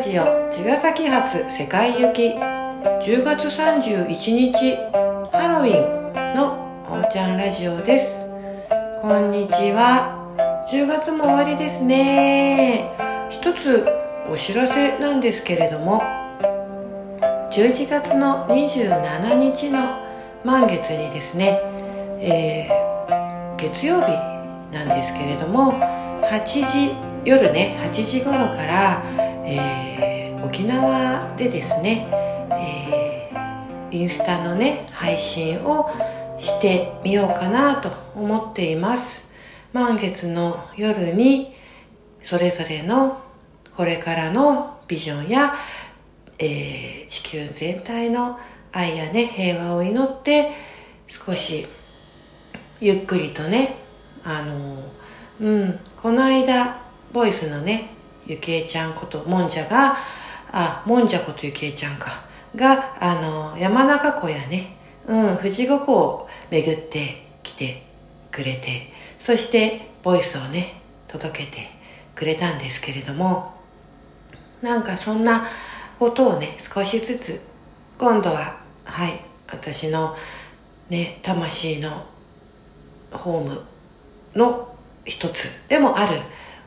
ラジオ茅ヶ崎発世界行き。10月31日ハロウィンのおーちゃんラジオです。こんにちは。10月も終わりですね。一つお知らせなんですけれども11月の27日の満月にですね、えー、月曜日なんですけれども8時夜ね8時頃から、えー、沖縄でですね、えー、インスタのね配信をしてみようかなと思っています。満月の夜にそれぞれのこれからのビジョンや、えー、地球全体の愛やね平和を祈って少しゆっくりとねあのうんこの間ボイスのねゆきえちゃんこともんじゃがあもんじゃことゆきえちゃんか。があの山中湖やね。うん富士五湖を巡ってきてくれてそしてボイスをね届けてくれたんですけれどもなんかそんなことをね少しずつ今度ははい私のね魂のホームの一つでもある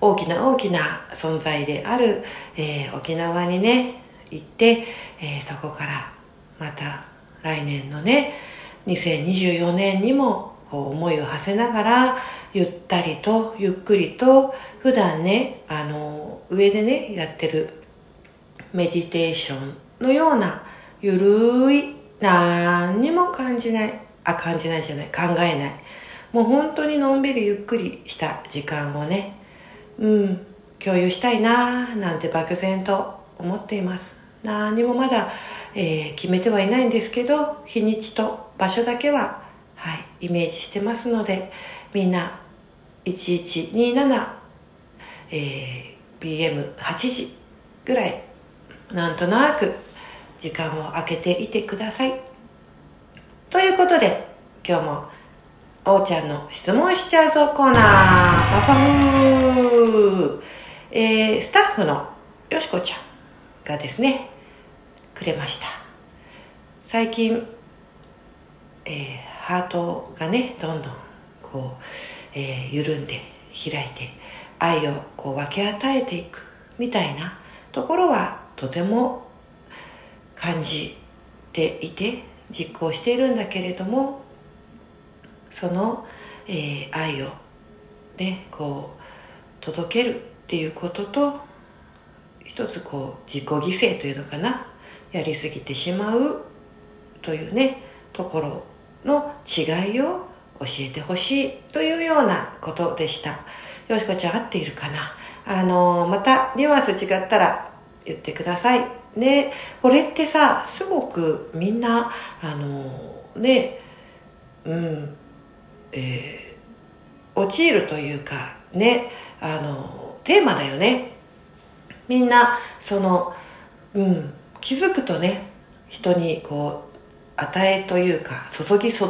大きな大きな存在である、えー、沖縄にね行って、えー、そこからまた来年のね2024年にもこう思いを馳せながらゆったりとゆっくりと普段ねあの上でねやってるメディテーションのようなゆるい何にも感じないあ感じないじゃない考えない。もう本当にのんびりゆっくりした時間をねうん。共有したいなーなんて漠然と思っています。何もまだ、えー、決めてはいないんですけど日にちと場所だけははいイメージしてますのでみんな1127、えー、PM8 時ぐらいなんとなく時間を空けていてください。ということで今日もおーちゃんの質問しちゃうぞコーナーパパフーえー、スタッフのよしこちゃんがですねくれました。最近、えー、ハートがねどんどんこう、えー、緩んで開いて愛をこう分け与えていくみたいなところはとても感じていて実行しているんだけれどもその、えー、愛をねこう届けるっていうことと一つこう自己犠牲というのかなやりすぎてしまうというねところの違いを教えてほしいというようなことでした。よしこちゃん合っているかな？あのー、またニュアンス違ったら言ってくださいね。これってさすごくみんなあのー、ねうんえー、陥るというかねあのテーマだよねみんなそのうん気づくとね人にこう与えというか注ぎ注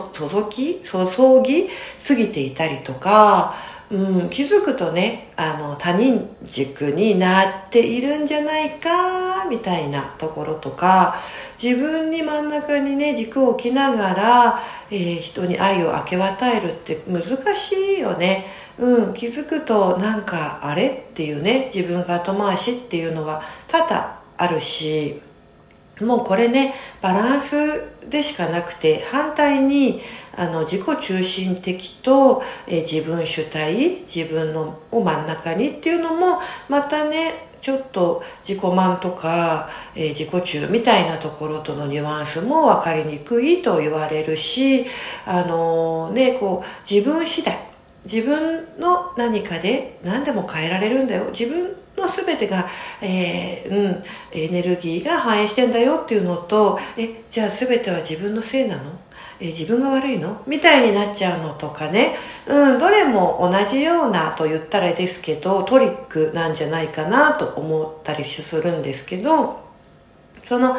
ぎ注ぎすぎていたりとかうん、気づくとねあの他人軸になっているんじゃないかみたいなところとか自分に真ん中にね軸を置きながら、えー、人に愛を明け渡えるって難しいよね。うん、気づくとなんかあれっていうね自分が後回しっていうのは多々あるしもうこれねバランスでしかなくて反対にあの自己中心的と、え自分主体自分のを真ん中にっていうのもまたねちょっと自己満とか、えー、自己中みたいなところとのニュアンスも分かりにくいと言われるし、あのー、ね、こう、自分次第、自分の何かで何でも変えられるんだよ。自分の全てが、えー、うん、エネルギーが反映してんだよっていうのと、え、じゃあ全ては自分のせいなの？え自分が悪いの？みたいになっちゃうのとかね、うん、どれも同じようなと言ったらですけど、トリックなんじゃないかなと思ったりするんですけど、その、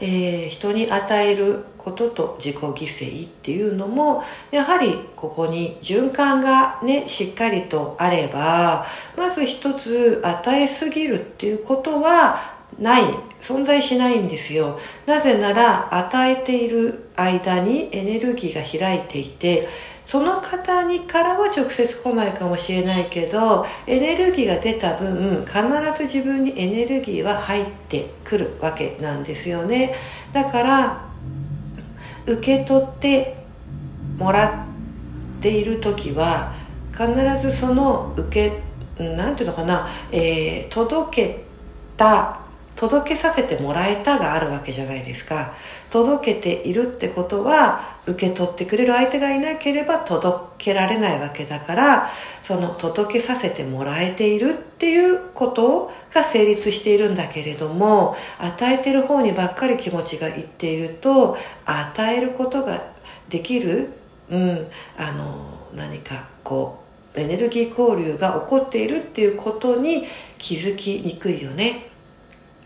えー、人に与えることと自己犠牲っていうのもやはりここに循環がねしっかりとあればまず一つ与えすぎるっていうことはない存在しないんですよ。なぜなら与えている間にエネルギーが開いていてその方にからは直接来ないかもしれないけどエネルギーが出た分必ず自分にエネルギーは入ってくるわけなんですよね。だから受け取ってもらっている時は必ずその受けなんていうのかな、えー、届けた届けさせてもらえたがあるわけじゃないですか届けているってことは受け取ってくれる相手がいなければ届けられないわけだからその届けさせてもらえているっていうことが成立しているんだけれども与えてる方にばっかり気持ちがいっていると与えることができる、うん、あの何かこうエネルギー交流が起こっているっていうことに気づきにくいよね。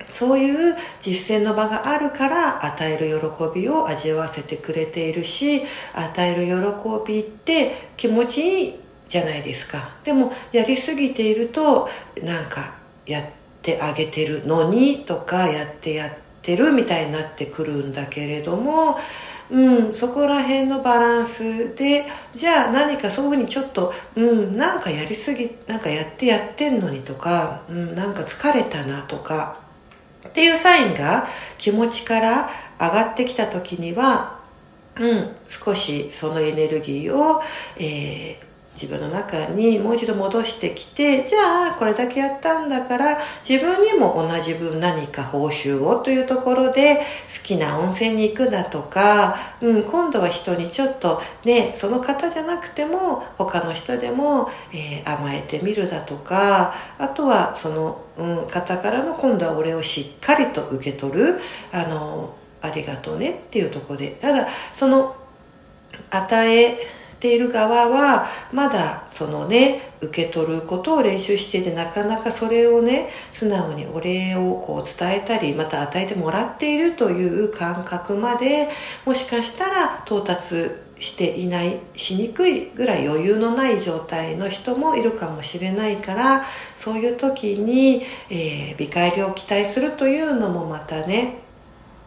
そういう実践の場があるから与える喜びを味わわせてくれているし与える喜びって気持ちいいじゃないですか。でもやりすぎているとなんかやってあげてるのにとかやってやってるみたいになってくるんだけれどもうん、そこら辺のバランスでじゃあ何かそういうふうにちょっと、うん、なんかやりすぎなんかやってやってんのにとか、うん、なんか疲れたなとかっていうサインが気持ちから上がってきた時には、うん、少しそのエネルギーを、えー自分の中にもう一度戻してきてじゃあこれだけやったんだから自分にも同じ分何か報酬をというところで好きな温泉に行くだとか、うん、今度は人にちょっとねその方じゃなくても他の人でも、えー、甘えてみるだとかあとはその、うん、方からの今度は俺をしっかりと受け取るあのありがとうねっていうところでただその与えている側はまだそのね受け取ることを練習しててなかなかそれをね素直にお礼をこう伝えたりまた与えてもらっているという感覚までもしかしたら到達していないしにくいぐらい余裕のない状態の人もいるかもしれないからそういう時に、えー、見返りを期待するというのもまたね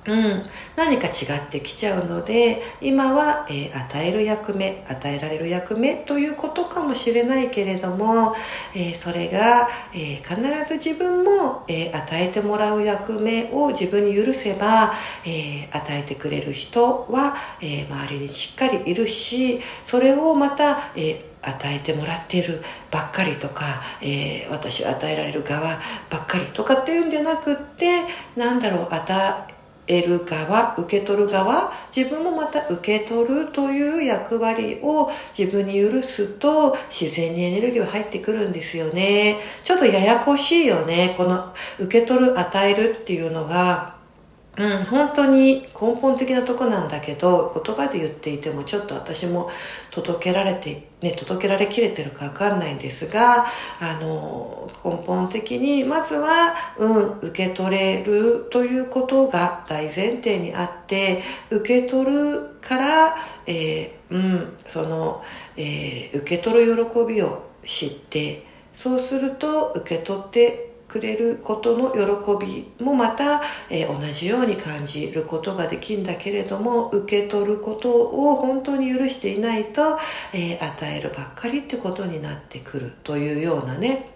うん、何か違ってきちゃうので今は、えー、与える役目与えられる役目ということかもしれないけれども、えー、それが、えー、必ず自分も、え与えてもらう役目を自分に許せば、え与えてくれる人は、え周りにしっかりいるしそれをまた、え与えてもらっているばっかりとか、え、私与えられる側ばっかりとかっていうんじゃなくってなんだろう与得る側受け取る側自分もまた受け取るという役割を自分に許すと自然にエネルギーは入ってくるんですよね。ちょっとややこしいよね。この受け取る与えるっていうのがうん、本当に根本的なとこなんだけど言葉で言っていてもちょっと私も届けられて、ね、届けられきれてるかわかんないんですがあの根本的にまずは、うん、受け取れるということが大前提にあって受け取るから、えー、うん、その、えー、受け取る喜びを知ってそうすると受け取ってくれることの喜びもまた、えー、同じように感じることができんだけれども受け取ることを本当に許していないと、えー、与えるばっかりってことになってくるというようなね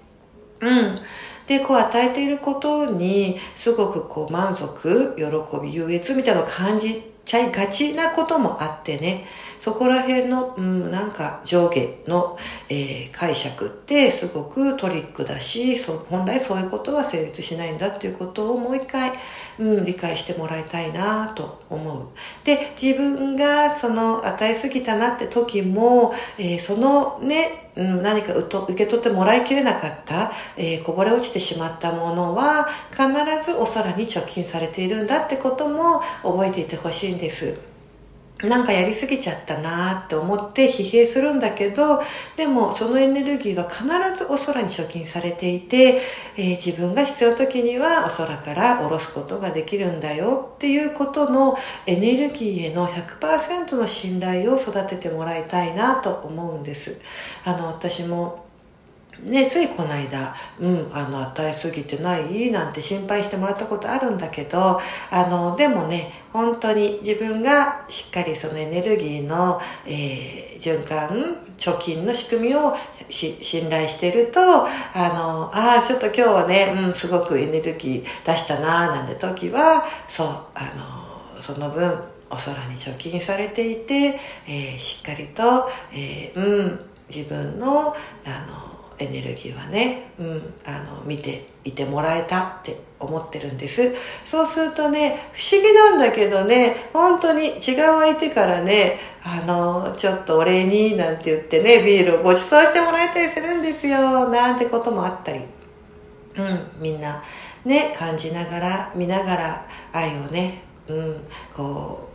うん。で、こう与えていることに、すごくこう満足、喜び、優越みたいなのを感じちゃいがちなこともあってね、そこら辺の、うん、なんか上下の、えー、解釈ってすごくトリックだし、本来そういうことは成立しないんだっていうことをもう一回、うん、理解してもらいたいなと思う。で、自分がその与えすぎたなって時も、えー、そのね、うん、何か受け取ってもらいきれなかった、えー、こぼれ落ちてしまったものは必ずお皿に貯金されているんだってことも覚えていてほしいんです。なんかやりすぎちゃったなって思って疲弊するんだけど、でもそのエネルギーは必ずお空に貯金されていて、えー、自分が必要な時にはお空から下ろすことができるんだよっていうことのエネルギーへの100%の信頼を育ててもらいたいなと思うんです。あの、私もね、ついこの間、うん、あの、与えすぎてない？なんて心配してもらったことあるんだけど、あの、でもね、本当に自分がしっかりそのエネルギーの、えー、循環、貯金の仕組みを信頼してると、あの、ああ、ちょっと今日はね、うん、すごくエネルギー出したなーなんて時は、そう、あの、その分、お空に貯金されていて、えー、しっかりと、えー、うん、自分の、あの、エネルギーはね、うん、あの、見ていてもらえたって思ってるんです。そうするとね、不思議なんだけどね、本当に違う相手からね、あの、ちょっとお礼になんて言ってね、ビールをご馳走してもらえたりするんですよ、なんてこともあったり。うん、みんなね、感じながら、見ながら愛をね、うん、こう、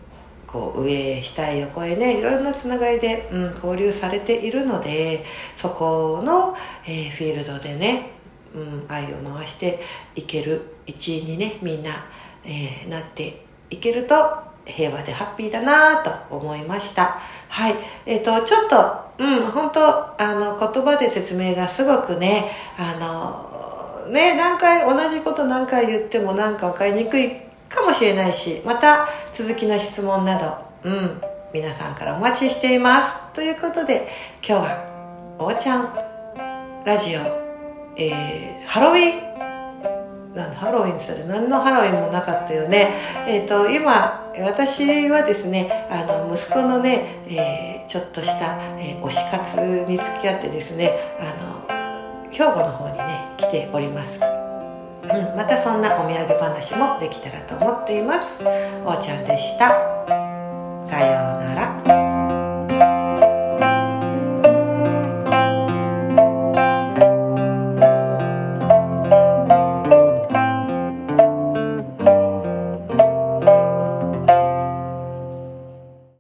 こう上下横へねいろんなつながりで、うん、交流されているのでそこの、えー、フィールドでね、うん、愛を回していける一員にねみんな、えー、なっていけると平和でハッピーだなと思いました。はい。えっ、ー、と、ちょっと、うん、本当あの、言葉で説明がすごくね、あの、ね、何回、同じこと何回言ってもなんか分かりにくいかもしれないし、また続きの質問など、うん、皆さんからお待ちしています。ということで、今日は、おーちゃんラジオ、えー、ハロウィンなんハロウィンって何のハロウィンもなかったよね。えっ、ー、と、今、私はですね、あの、息子のね、えー、ちょっとした、えー、推し活に付き合ってですね、あの、兵庫の方にね、来ております。うん、またそんなお土産話もできたらと思っています。おーちゃんでした。さようなら。